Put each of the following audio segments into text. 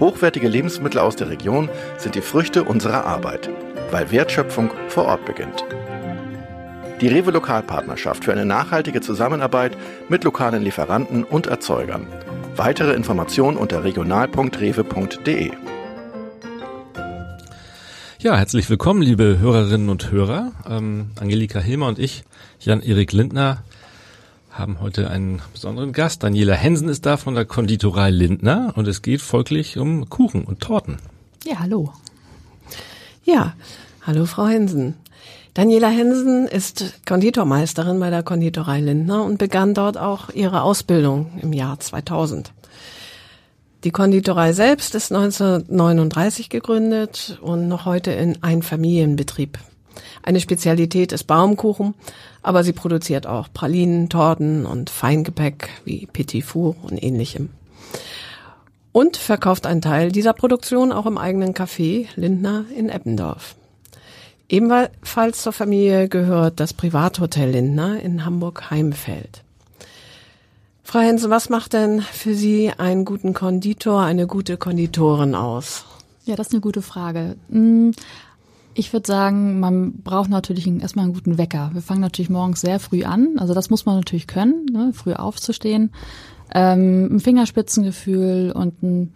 Hochwertige Lebensmittel aus der Region sind die Früchte unserer Arbeit, weil Wertschöpfung vor Ort beginnt. Die Rewe Lokalpartnerschaft für eine nachhaltige Zusammenarbeit mit lokalen Lieferanten und Erzeugern. Weitere Informationen unter regional.rewe.de. Ja, herzlich willkommen, liebe Hörerinnen und Hörer. Ähm, Angelika Hilmer und ich, Jan-Erik Lindner, haben heute einen besonderen Gast. Daniela Hensen ist da von der Konditorei Lindner und es geht folglich um Kuchen und Torten. Ja, hallo. Ja, hallo Frau Hensen. Daniela Hensen ist Konditormeisterin bei der Konditorei Lindner und begann dort auch ihre Ausbildung im Jahr 2000. Die Konditorei selbst ist 1939 gegründet und noch heute in Einfamilienbetrieb. Eine Spezialität ist Baumkuchen, aber sie produziert auch Pralinen, Torten und Feingepäck wie Petit Four und ähnlichem. Und verkauft einen Teil dieser Produktion auch im eigenen Café Lindner in Eppendorf. Ebenfalls zur Familie gehört das Privathotel Lindner in Hamburg-Heimfeld. Frau Hense, was macht denn für Sie einen guten Konditor, eine gute Konditorin aus? Ja, das ist eine gute Frage. Hm, ich würde sagen, man braucht natürlich erstmal einen guten Wecker. Wir fangen natürlich morgens sehr früh an. Also das muss man natürlich können, ne, früh aufzustehen. Ähm, ein Fingerspitzengefühl und ein,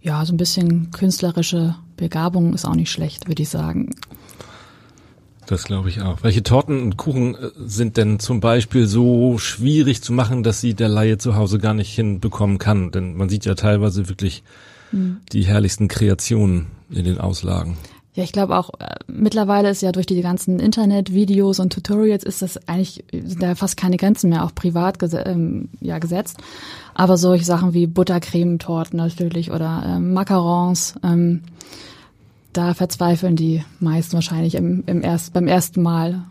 ja, so ein bisschen künstlerische Begabung ist auch nicht schlecht, würde ich sagen. Das glaube ich auch. Welche Torten und Kuchen äh, sind denn zum Beispiel so schwierig zu machen, dass sie der Laie zu Hause gar nicht hinbekommen kann? Denn man sieht ja teilweise wirklich mhm. die herrlichsten Kreationen in den Auslagen. Ja, ich glaube auch, äh, mittlerweile ist ja durch die ganzen Internetvideos und Tutorials ist das eigentlich, sind da fast keine Grenzen mehr, auch privat ges ähm, ja, gesetzt. Aber solche Sachen wie Buttercremetorten natürlich oder ähm, Macarons, ähm, da verzweifeln die meisten wahrscheinlich im, im erst, beim ersten Mal.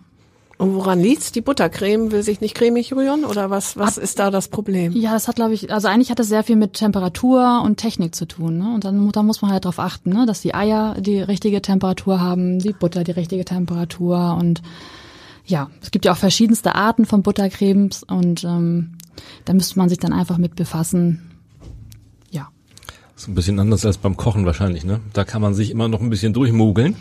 Und woran liegt's? Die Buttercreme will sich nicht cremig rühren oder was, was ist da das Problem? Ja, das hat, glaube ich, also eigentlich hat es sehr viel mit Temperatur und Technik zu tun. Ne? Und dann da muss man halt darauf achten, ne? dass die Eier die richtige Temperatur haben, die Butter die richtige Temperatur und ja, es gibt ja auch verschiedenste Arten von Buttercremes und ähm, da müsste man sich dann einfach mit befassen, das ist ein bisschen anders als beim Kochen wahrscheinlich, ne? Da kann man sich immer noch ein bisschen durchmogeln.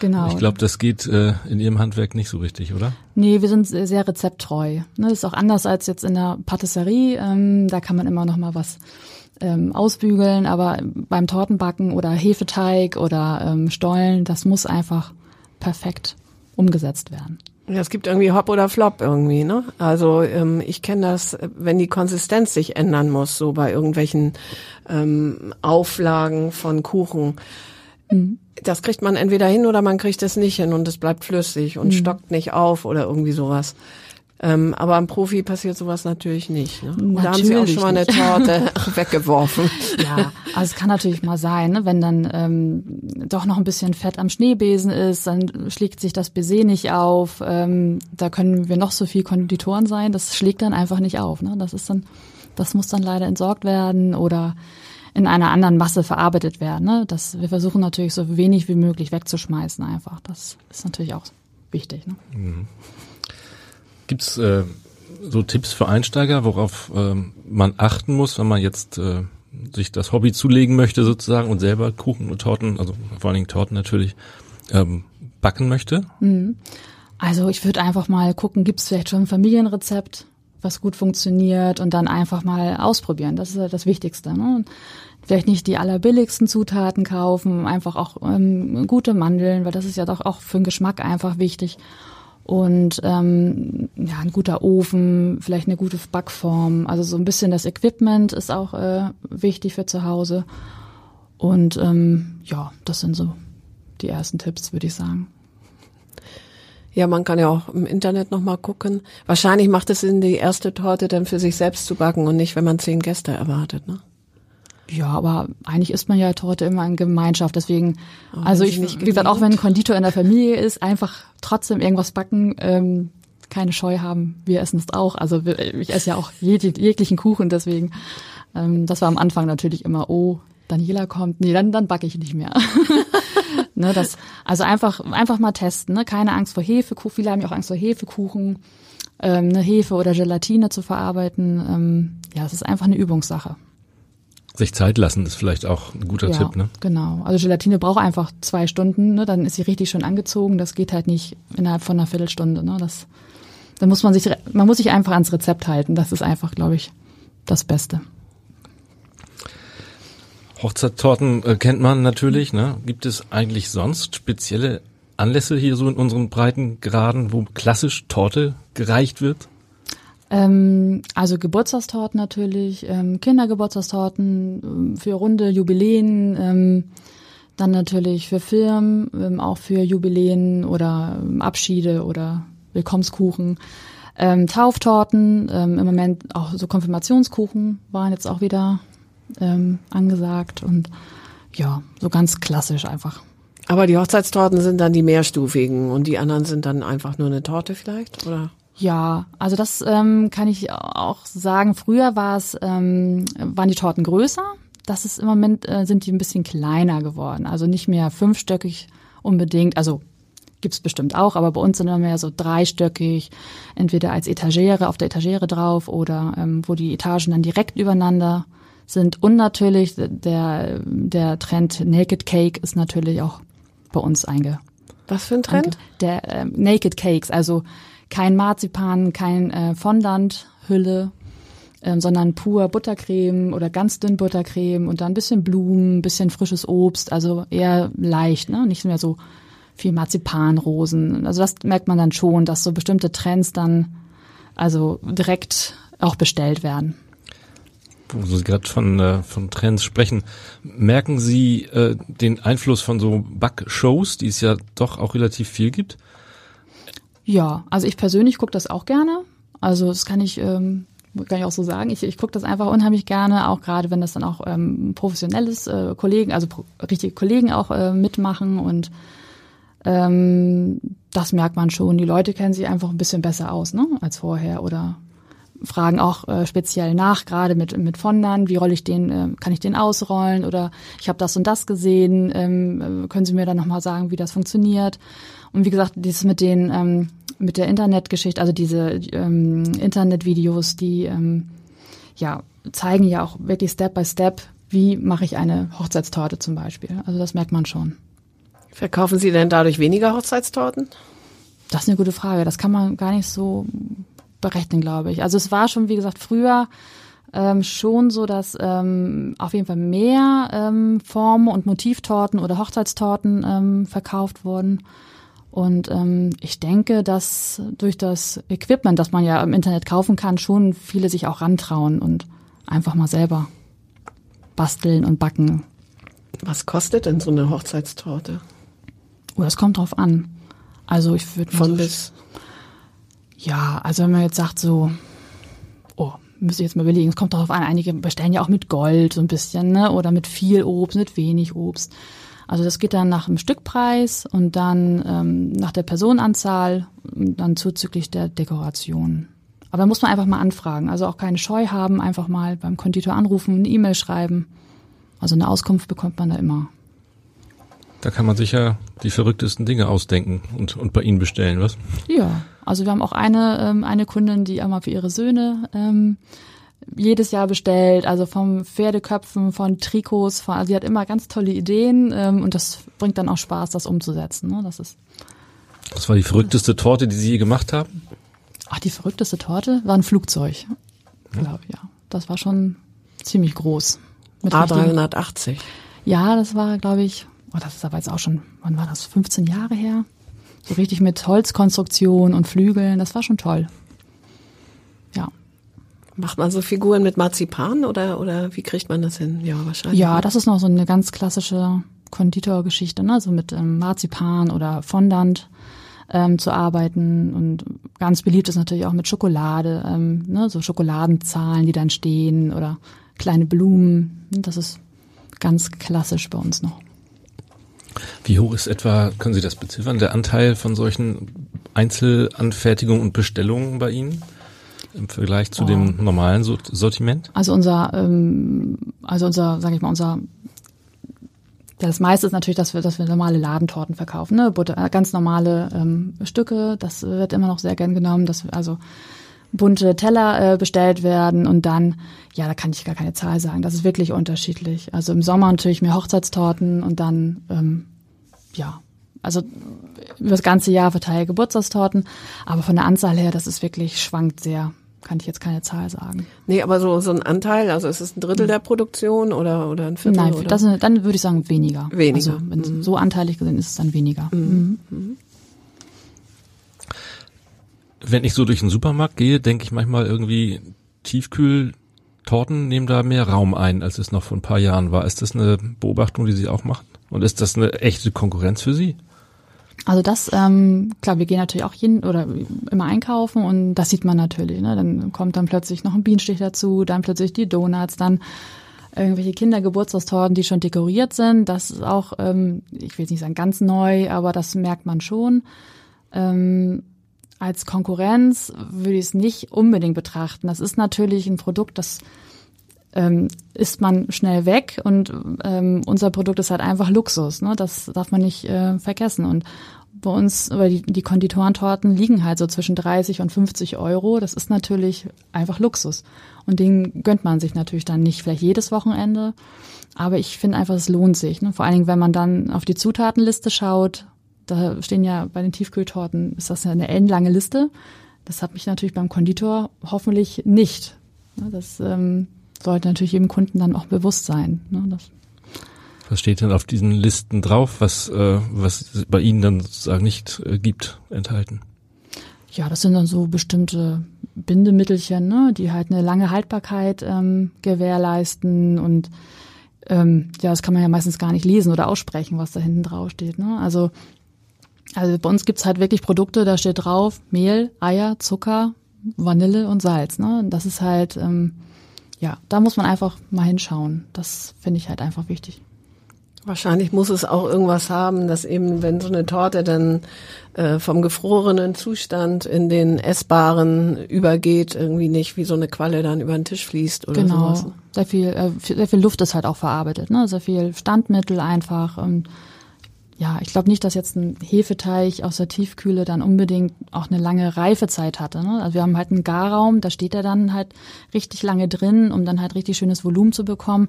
Genau. Ich glaube, das geht äh, in Ihrem Handwerk nicht so richtig, oder? Nee, wir sind sehr rezepttreu. Ne, das ist auch anders als jetzt in der Patisserie. Ähm, da kann man immer noch mal was ähm, ausbügeln, aber beim Tortenbacken oder Hefeteig oder ähm, Stollen, das muss einfach perfekt umgesetzt werden. Ja, es gibt irgendwie Hop oder Flop irgendwie, ne? Also ähm, ich kenne das, wenn die Konsistenz sich ändern muss, so bei irgendwelchen ähm, Auflagen von Kuchen. Mhm. Das kriegt man entweder hin oder man kriegt es nicht hin und es bleibt flüssig und mhm. stockt nicht auf oder irgendwie sowas. Ähm, aber am Profi passiert sowas natürlich nicht. Ne? Natürlich da haben Sie auch schon mal eine Torte weggeworfen. Ja, also es kann natürlich mal sein, ne? wenn dann ähm, doch noch ein bisschen Fett am Schneebesen ist, dann schlägt sich das Baiser nicht auf. Ähm, da können wir noch so viel Konditoren sein, das schlägt dann einfach nicht auf. Ne? Das ist dann, das muss dann leider entsorgt werden oder in einer anderen Masse verarbeitet werden. Ne? Das, wir versuchen natürlich so wenig wie möglich wegzuschmeißen einfach. Das ist natürlich auch wichtig. Ne? Mhm. Gibt's äh, so Tipps für Einsteiger, worauf äh, man achten muss, wenn man jetzt äh, sich das Hobby zulegen möchte sozusagen und selber Kuchen und Torten, also vor allen Dingen Torten natürlich, ähm, backen möchte? Mhm. Also ich würde einfach mal gucken, gibt es vielleicht schon ein Familienrezept, was gut funktioniert und dann einfach mal ausprobieren. Das ist das Wichtigste. Ne? Vielleicht nicht die allerbilligsten Zutaten kaufen, einfach auch ähm, gute Mandeln, weil das ist ja doch auch für den Geschmack einfach wichtig und ähm, ja, ein guter Ofen, vielleicht eine gute Backform. Also so ein bisschen das Equipment ist auch äh, wichtig für zu Hause. Und ähm, ja, das sind so die ersten Tipps, würde ich sagen. Ja, man kann ja auch im Internet nochmal gucken. Wahrscheinlich macht es Sinn, die erste Torte dann für sich selbst zu backen und nicht, wenn man zehn Gäste erwartet, ne? Ja, aber eigentlich isst man ja Torte immer in Gemeinschaft. Deswegen, oh, also ich, wie gesagt, auch wenn ein Konditor in der Familie ist, einfach trotzdem irgendwas backen, ähm, keine Scheu haben. Wir essen es auch. Also ich esse ja auch jeg jeglichen Kuchen, deswegen. Ähm, das war am Anfang natürlich immer, oh, Daniela kommt, nee, dann, dann backe ich nicht mehr. ne, das, also einfach, einfach mal testen, ne? keine Angst vor Hefekuchen. Viele haben ja auch Angst vor Hefekuchen, ähm, eine Hefe oder Gelatine zu verarbeiten. Ähm, ja, es ist einfach eine Übungssache. Sich Zeit lassen ist vielleicht auch ein guter ja, Tipp, ne? Genau. Also Gelatine braucht einfach zwei Stunden, ne? Dann ist sie richtig schön angezogen. Das geht halt nicht innerhalb von einer Viertelstunde, ne? Das, da muss man sich, man muss sich einfach ans Rezept halten. Das ist einfach, glaube ich, das Beste. Hochzeitstorten äh, kennt man natürlich, ne? Gibt es eigentlich sonst spezielle Anlässe hier so in unseren Breitengraden, wo klassisch Torte gereicht wird? Ähm, also Geburtstagstorten natürlich, ähm, Kindergeburtstagstorten ähm, für runde Jubiläen, ähm, dann natürlich für Firmen, ähm, auch für Jubiläen oder ähm, Abschiede oder Willkommenskuchen. Tauftorten, im Moment auch so Konfirmationskuchen waren jetzt auch wieder ähm, angesagt und ja, so ganz klassisch einfach. Aber die Hochzeitstorten sind dann die mehrstufigen und die anderen sind dann einfach nur eine Torte vielleicht, oder? Ja, also das ähm, kann ich auch sagen. Früher war es, ähm, waren die Torten größer. Das ist im Moment äh, sind die ein bisschen kleiner geworden. Also nicht mehr fünfstöckig unbedingt. Also gibt's bestimmt auch, aber bei uns sind immer mehr so dreistöckig, entweder als Etagere auf der Etagere drauf oder ähm, wo die Etagen dann direkt übereinander sind. Und natürlich der, der Trend Naked Cake ist natürlich auch bei uns einge. Was für ein Trend? Der äh, Naked Cakes, also kein Marzipan, kein äh, Fondant-Hülle, ähm, sondern pur Buttercreme oder ganz dünn Buttercreme und dann ein bisschen Blumen, ein bisschen frisches Obst, also eher leicht, ne? nicht mehr so viel Marzipanrosen. Also das merkt man dann schon, dass so bestimmte Trends dann also direkt auch bestellt werden. Wo Sie gerade von, äh, von Trends sprechen, merken Sie äh, den Einfluss von so Backshows, die es ja doch auch relativ viel gibt? Ja, also ich persönlich gucke das auch gerne. Also das kann ich, ähm, kann ich auch so sagen. Ich, ich gucke das einfach unheimlich gerne, auch gerade wenn das dann auch ähm, professionelles äh, Kollegen, also pro, richtige Kollegen auch äh, mitmachen und ähm, das merkt man schon. Die Leute kennen sich einfach ein bisschen besser aus, ne, als vorher oder fragen auch äh, speziell nach, gerade mit mit Fondern, wie rolle ich den, äh, kann ich den ausrollen oder ich habe das und das gesehen, ähm, äh, können Sie mir dann nochmal sagen, wie das funktioniert? Und wie gesagt, dieses mit den ähm, mit der Internetgeschichte, also diese ähm, Internetvideos, die ähm, ja zeigen ja auch wirklich Step by Step, wie mache ich eine Hochzeitstorte zum Beispiel. Also das merkt man schon. Verkaufen Sie denn dadurch weniger Hochzeitstorten? Das ist eine gute Frage. Das kann man gar nicht so berechnen, glaube ich. Also es war schon, wie gesagt, früher ähm, schon so, dass ähm, auf jeden Fall mehr ähm, Formen und Motivtorten oder Hochzeitstorten ähm, verkauft wurden. Und ähm, ich denke, dass durch das Equipment, das man ja im Internet kaufen kann, schon viele sich auch rantrauen und einfach mal selber basteln und backen. Was kostet denn so eine Hochzeitstorte? Oh, das kommt drauf an. Also ich würde von so bis. Ja, also wenn man jetzt sagt so, oh, müsste ich jetzt mal überlegen, es kommt darauf an, einige bestellen ja auch mit Gold so ein bisschen, ne? Oder mit viel Obst, mit wenig Obst. Also das geht dann nach dem Stückpreis und dann ähm, nach der Personenanzahl und dann zuzüglich der Dekoration. Aber da muss man einfach mal anfragen. Also auch keine Scheu haben, einfach mal beim Konditor anrufen, eine E-Mail schreiben. Also eine Auskunft bekommt man da immer. Da kann man sicher die verrücktesten Dinge ausdenken und, und bei Ihnen bestellen, was? Ja, also wir haben auch eine, ähm, eine Kundin, die einmal für ihre Söhne ähm, jedes Jahr bestellt, also vom Pferdeköpfen, von Trikots, von, also sie hat immer ganz tolle Ideen ähm, und das bringt dann auch Spaß, das umzusetzen. Ne? Das ist. Was war die verrückteste Torte, die Sie je gemacht haben? Ach, die verrückteste Torte war ein Flugzeug. Ich glaube, ja. Das war schon ziemlich groß. Mit A380. Ja, das war, glaube ich, oh, das ist aber jetzt auch schon, wann war das? 15 Jahre her? So richtig mit Holzkonstruktion und Flügeln, das war schon toll. Macht man so Figuren mit Marzipan oder, oder wie kriegt man das hin? Ja, wahrscheinlich. Ja, das ist noch so eine ganz klassische Konditorgeschichte, ne? so mit ähm, Marzipan oder Fondant ähm, zu arbeiten. Und ganz beliebt ist natürlich auch mit Schokolade, ähm, ne? so Schokoladenzahlen, die dann stehen oder kleine Blumen. Das ist ganz klassisch bei uns noch. Wie hoch ist etwa, können Sie das beziffern, der Anteil von solchen Einzelanfertigungen und Bestellungen bei Ihnen im Vergleich zu oh. dem normalen Sortiment? Also unser, ähm, also unser, sage ich mal, unser das meiste ist natürlich, dass wir, dass wir normale Ladentorten verkaufen, ne? Butter, äh, ganz normale ähm, Stücke. Das wird immer noch sehr gern genommen, dass wir also bunte Teller äh, bestellt werden und dann, ja, da kann ich gar keine Zahl sagen. Das ist wirklich unterschiedlich. Also im Sommer natürlich mehr Hochzeitstorten und dann, ähm, ja, also über das ganze Jahr verteile Geburtstagstorten, aber von der Anzahl her, das ist wirklich schwankt sehr. Kann ich jetzt keine Zahl sagen. Nee, aber so, so ein Anteil, also ist es ein Drittel der Produktion oder, oder ein Viertel? Nein, oder? Das, dann würde ich sagen weniger. Weniger. Also, wenn mhm. so anteilig gesehen ist, es dann weniger. Mhm. Mhm. Wenn ich so durch den Supermarkt gehe, denke ich manchmal irgendwie Tiefkühltorten nehmen da mehr Raum ein, als es noch vor ein paar Jahren war. Ist das eine Beobachtung, die Sie auch machen? Und ist das eine echte Konkurrenz für Sie? Also das, ähm, klar, wir gehen natürlich auch jeden oder immer einkaufen und das sieht man natürlich. Ne? Dann kommt dann plötzlich noch ein Bienenstich dazu, dann plötzlich die Donuts, dann irgendwelche Kindergeburtstagstorten, die schon dekoriert sind. Das ist auch, ähm, ich will jetzt nicht sagen ganz neu, aber das merkt man schon. Ähm, als Konkurrenz würde ich es nicht unbedingt betrachten. Das ist natürlich ein Produkt, das ähm, ist man schnell weg und ähm, unser Produkt ist halt einfach Luxus. Ne? Das darf man nicht äh, vergessen. Und bei uns, aber die, die Konditorentorten liegen halt so zwischen 30 und 50 Euro. Das ist natürlich einfach Luxus. Und den gönnt man sich natürlich dann nicht vielleicht jedes Wochenende. Aber ich finde einfach, es lohnt sich. Ne? Vor allen Dingen, wenn man dann auf die Zutatenliste schaut, da stehen ja bei den Tiefkühltorten, ist das ja eine ellenlange Liste. Das hat mich natürlich beim Konditor hoffentlich nicht. Ne? Das ähm, sollte natürlich jedem Kunden dann auch bewusst sein. Ne? Was steht denn auf diesen Listen drauf, was, äh, was bei Ihnen dann sozusagen nicht äh, gibt, enthalten? Ja, das sind dann so bestimmte Bindemittelchen, ne, die halt eine lange Haltbarkeit ähm, gewährleisten und ähm, ja, das kann man ja meistens gar nicht lesen oder aussprechen, was da hinten drauf steht. Ne? Also, also bei uns gibt's halt wirklich Produkte, da steht drauf Mehl, Eier, Zucker, Vanille und Salz. Ne? Und das ist halt ähm, ja, da muss man einfach mal hinschauen. Das finde ich halt einfach wichtig. Wahrscheinlich muss es auch irgendwas haben, dass eben, wenn so eine Torte dann äh, vom gefrorenen Zustand in den essbaren übergeht, irgendwie nicht wie so eine Qualle dann über den Tisch fließt oder genau. sowas. Sehr viel, äh, sehr viel Luft ist halt auch verarbeitet, ne? Sehr viel Standmittel einfach. Und ja, ich glaube nicht, dass jetzt ein Hefeteig aus der Tiefkühle dann unbedingt auch eine lange Reifezeit hatte. Ne? Also wir haben halt einen Garraum, da steht er dann halt richtig lange drin, um dann halt richtig schönes Volumen zu bekommen.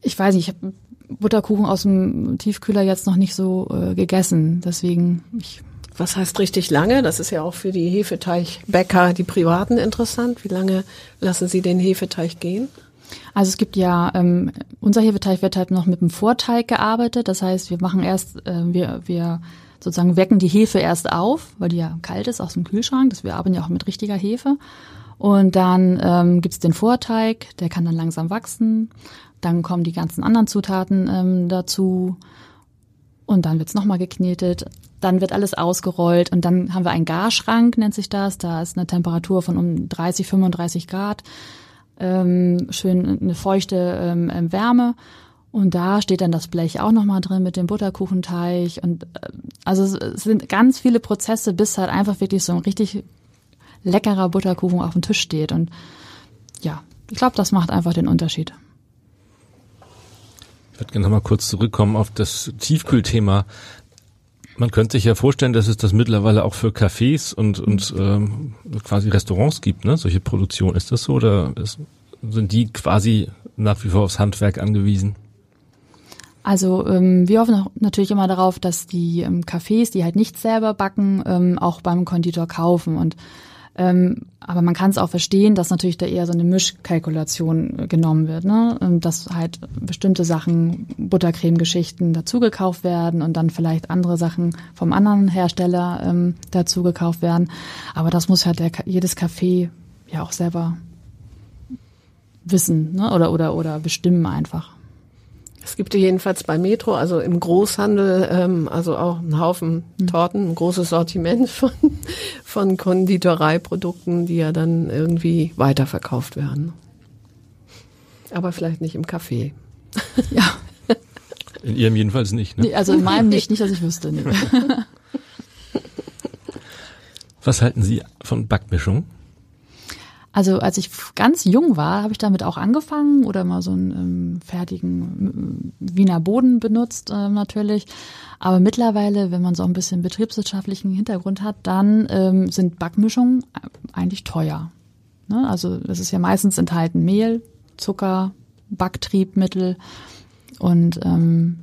Ich weiß nicht, ich habe Butterkuchen aus dem Tiefkühler jetzt noch nicht so äh, gegessen, deswegen ich was heißt richtig lange? Das ist ja auch für die Hefeteigbäcker, die Privaten interessant. Wie lange lassen Sie den Hefeteig gehen? Also es gibt ja, ähm, unser Hefeteig wird halt noch mit dem Vorteig gearbeitet. Das heißt, wir machen erst, äh, wir, wir sozusagen wecken die Hefe erst auf, weil die ja kalt ist aus dem Kühlschrank. Das, wir arbeiten ja auch mit richtiger Hefe. Und dann ähm, gibt den Vorteig, der kann dann langsam wachsen. Dann kommen die ganzen anderen Zutaten ähm, dazu. Und dann wird's nochmal geknetet. Dann wird alles ausgerollt und dann haben wir einen Garschrank, nennt sich das. Da ist eine Temperatur von um 30, 35 Grad ähm, schön eine feuchte ähm, ähm, Wärme. Und da steht dann das Blech auch nochmal drin mit dem Butterkuchenteig. Und äh, also es sind ganz viele Prozesse, bis halt einfach wirklich so ein richtig leckerer Butterkuchen auf dem Tisch steht. Und ja, ich glaube, das macht einfach den Unterschied. Ich würde gerne nochmal kurz zurückkommen auf das Tiefkühlthema. Man könnte sich ja vorstellen, dass es das mittlerweile auch für Cafés und, und ähm, quasi Restaurants gibt, ne? Solche Produktion. Ist das so oder ist, sind die quasi nach wie vor aufs Handwerk angewiesen? Also ähm, wir hoffen natürlich immer darauf, dass die ähm, Cafés, die halt nicht selber backen, ähm, auch beim Konditor kaufen. Und ähm, aber man kann es auch verstehen, dass natürlich da eher so eine Mischkalkulation äh, genommen wird, ne? Ähm, dass halt bestimmte Sachen, Buttercreme-Geschichten dazugekauft werden und dann vielleicht andere Sachen vom anderen Hersteller ähm, dazugekauft werden. Aber das muss halt der, jedes Café ja auch selber wissen, ne? Oder oder oder bestimmen einfach. Es gibt jedenfalls bei Metro, also im Großhandel, ähm, also auch einen Haufen hm. Torten, ein großes Sortiment von, von Konditoreiprodukten, die ja dann irgendwie weiterverkauft werden. Aber vielleicht nicht im Café. Ja. In Ihrem jedenfalls nicht. Ne? Nee, also in meinem nicht, nicht, dass ich wüsste. Nee. Was halten Sie von Backmischung? Also als ich ganz jung war, habe ich damit auch angefangen oder mal so einen ähm, fertigen äh, Wiener Boden benutzt äh, natürlich. Aber mittlerweile, wenn man so ein bisschen betriebswirtschaftlichen Hintergrund hat, dann ähm, sind Backmischungen eigentlich teuer. Ne? Also es ist ja meistens enthalten Mehl, Zucker, Backtriebmittel und ähm,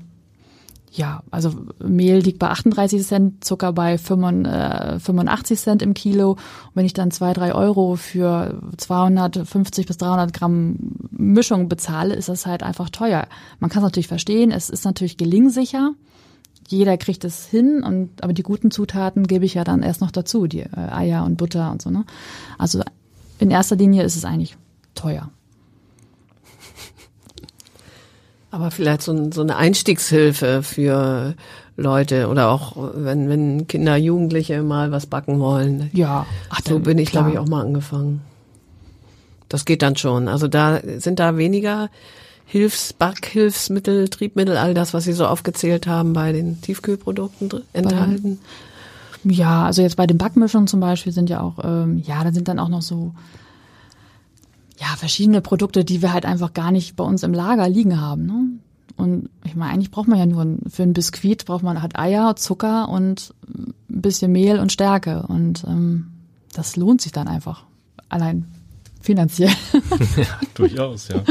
ja, also Mehl liegt bei 38 Cent, Zucker bei 85 Cent im Kilo. Und wenn ich dann zwei, drei Euro für 250 bis 300 Gramm Mischung bezahle, ist das halt einfach teuer. Man kann es natürlich verstehen, es ist natürlich gelingsicher. Jeder kriegt es hin, und aber die guten Zutaten gebe ich ja dann erst noch dazu, die äh, Eier und Butter und so. Ne? Also in erster Linie ist es eigentlich teuer. Aber vielleicht so, so eine Einstiegshilfe für Leute oder auch wenn, wenn Kinder, Jugendliche mal was backen wollen. Ja, Ach, so bin ich, glaube ich, auch mal angefangen. Das geht dann schon. Also da sind da weniger Hilfs, Backhilfsmittel, Triebmittel, all das, was Sie so aufgezählt haben, bei den Tiefkühlprodukten enthalten. Ja, also jetzt bei den Backmischungen zum Beispiel sind ja auch, ähm, ja, da sind dann auch noch so ja, verschiedene Produkte, die wir halt einfach gar nicht bei uns im Lager liegen haben. Ne? Und ich meine, eigentlich braucht man ja nur für ein Biskuit braucht man halt Eier, Zucker und ein bisschen Mehl und Stärke. Und ähm, das lohnt sich dann einfach. Allein finanziell. ja, durchaus, ja.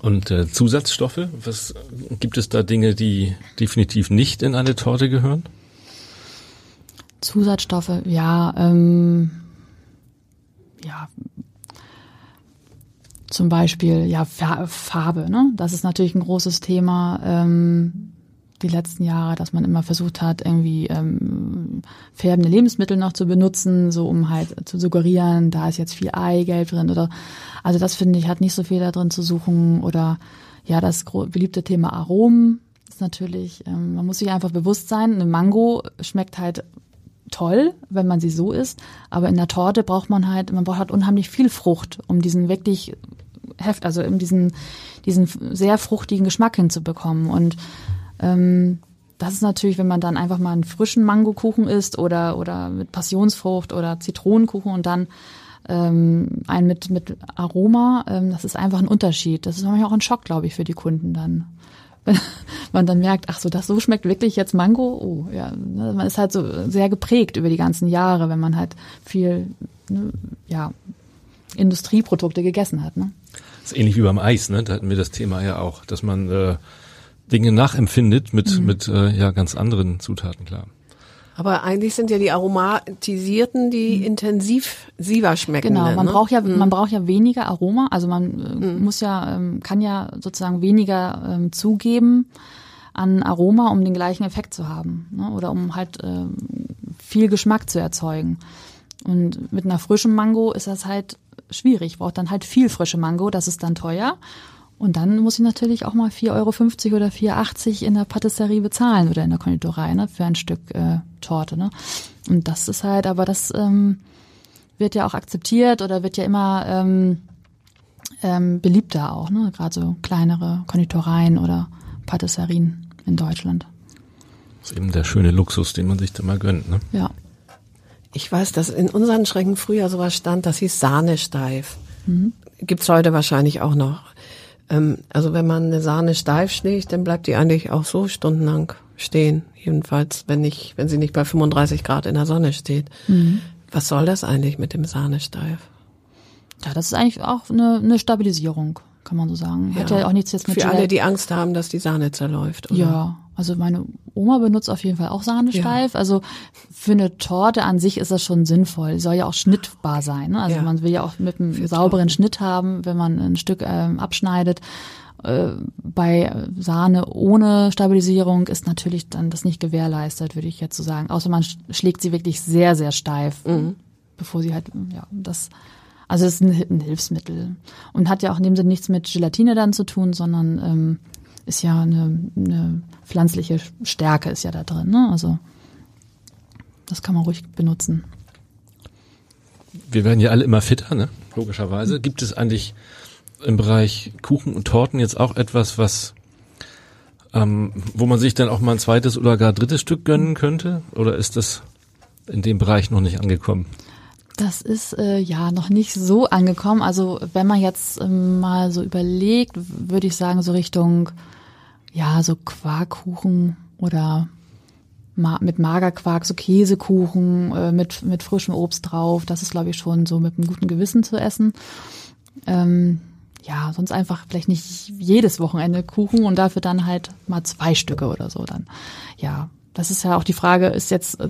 Und äh, Zusatzstoffe, was gibt es da Dinge, die definitiv nicht in eine Torte gehören? Zusatzstoffe, ja, ähm, ja, zum Beispiel ja Farbe, ne? Das ist natürlich ein großes Thema ähm, die letzten Jahre, dass man immer versucht hat, irgendwie ähm, färbende Lebensmittel noch zu benutzen, so um halt zu suggerieren, da ist jetzt viel Eigelb drin oder also das finde ich hat nicht so viel da drin zu suchen oder ja das beliebte Thema Aromen ist natürlich, ähm, man muss sich einfach bewusst sein, eine Mango schmeckt halt toll, wenn man sie so isst, aber in der Torte braucht man halt, man braucht halt unheimlich viel Frucht, um diesen wirklich heft, also um diesen, diesen sehr fruchtigen Geschmack hinzubekommen. Und ähm, das ist natürlich, wenn man dann einfach mal einen frischen Mangokuchen isst oder, oder mit Passionsfrucht oder Zitronenkuchen und dann ähm, einen mit, mit Aroma, ähm, das ist einfach ein Unterschied. Das ist manchmal auch ein Schock, glaube ich, für die Kunden dann wenn man dann merkt, ach so, das so schmeckt wirklich jetzt Mango. Oh, ja, ne, man ist halt so sehr geprägt über die ganzen Jahre, wenn man halt viel, ne, ja, Industrieprodukte gegessen hat. Ne? Das ist ähnlich wie beim Eis, ne? Da hatten wir das Thema ja auch, dass man äh, Dinge nachempfindet mit mhm. mit äh, ja ganz anderen Zutaten, klar. Aber eigentlich sind ja die aromatisierten, die mhm. intensiver schmecken. Genau, man ne? braucht ja, mhm. man braucht ja weniger Aroma. Also man äh, mhm. muss ja, ähm, kann ja sozusagen weniger ähm, zugeben an Aroma, um den gleichen Effekt zu haben. Ne? Oder um halt ähm, viel Geschmack zu erzeugen. Und mit einer frischen Mango ist das halt schwierig. Braucht dann halt viel frische Mango, das ist dann teuer. Und dann muss ich natürlich auch mal 4,50 Euro oder 4,80 in der Patisserie bezahlen oder in der Konditorei ne, für ein Stück äh, Torte. Ne? Und das ist halt, aber das ähm, wird ja auch akzeptiert oder wird ja immer ähm, ähm, beliebter auch, ne? gerade so kleinere Konditoreien oder Patisserien in Deutschland. Das ist eben der schöne Luxus, den man sich da mal gönnt. Ne? Ja. Ich weiß, dass in unseren Schränken früher sowas stand, das hieß Sahne steif. Mhm. Gibt's heute wahrscheinlich auch noch. Ähm, also wenn man eine Sahne steif schlägt, dann bleibt die eigentlich auch so stundenlang stehen. Jedenfalls, wenn nicht, wenn sie nicht bei 35 Grad in der Sonne steht. Mhm. Was soll das eigentlich mit dem Sahnesteif? Ja, das ist eigentlich auch eine, eine Stabilisierung, kann man so sagen. Hat ja, ja auch nichts jetzt mit Für Gillette. alle, die Angst haben, dass die Sahne zerläuft. Oder? Ja, also meine Oma benutzt auf jeden Fall auch Sahnesteif. Ja. Also für eine Torte an sich ist das schon sinnvoll. Soll ja auch schnittbar sein. Ne? Also ja. man will ja auch mit einem für sauberen Torten. Schnitt haben, wenn man ein Stück ähm, abschneidet. Äh, bei Sahne ohne Stabilisierung ist natürlich dann das nicht gewährleistet, würde ich jetzt so sagen. Außer man schlägt sie wirklich sehr, sehr steif, mhm. bevor sie halt, ja, das, also es ist ein, ein, Hilfsmittel und hat ja auch in dem Sinne nichts mit Gelatine dann zu tun, sondern ähm, ist ja eine, eine pflanzliche Stärke ist ja da drin. Ne? Also das kann man ruhig benutzen. Wir werden ja alle immer fitter, ne? logischerweise. Gibt es eigentlich im Bereich Kuchen und Torten jetzt auch etwas, was ähm, wo man sich dann auch mal ein zweites oder gar drittes Stück gönnen könnte? Oder ist das in dem Bereich noch nicht angekommen? Das ist äh, ja noch nicht so angekommen. Also wenn man jetzt ähm, mal so überlegt, würde ich sagen so Richtung ja so Quarkkuchen oder mit Magerquark, so Käsekuchen äh, mit mit frischem Obst drauf. Das ist glaube ich schon so mit einem guten Gewissen zu essen. Ähm, ja, sonst einfach vielleicht nicht jedes Wochenende Kuchen und dafür dann halt mal zwei Stücke oder so dann. Ja, das ist ja auch die Frage, ist jetzt äh,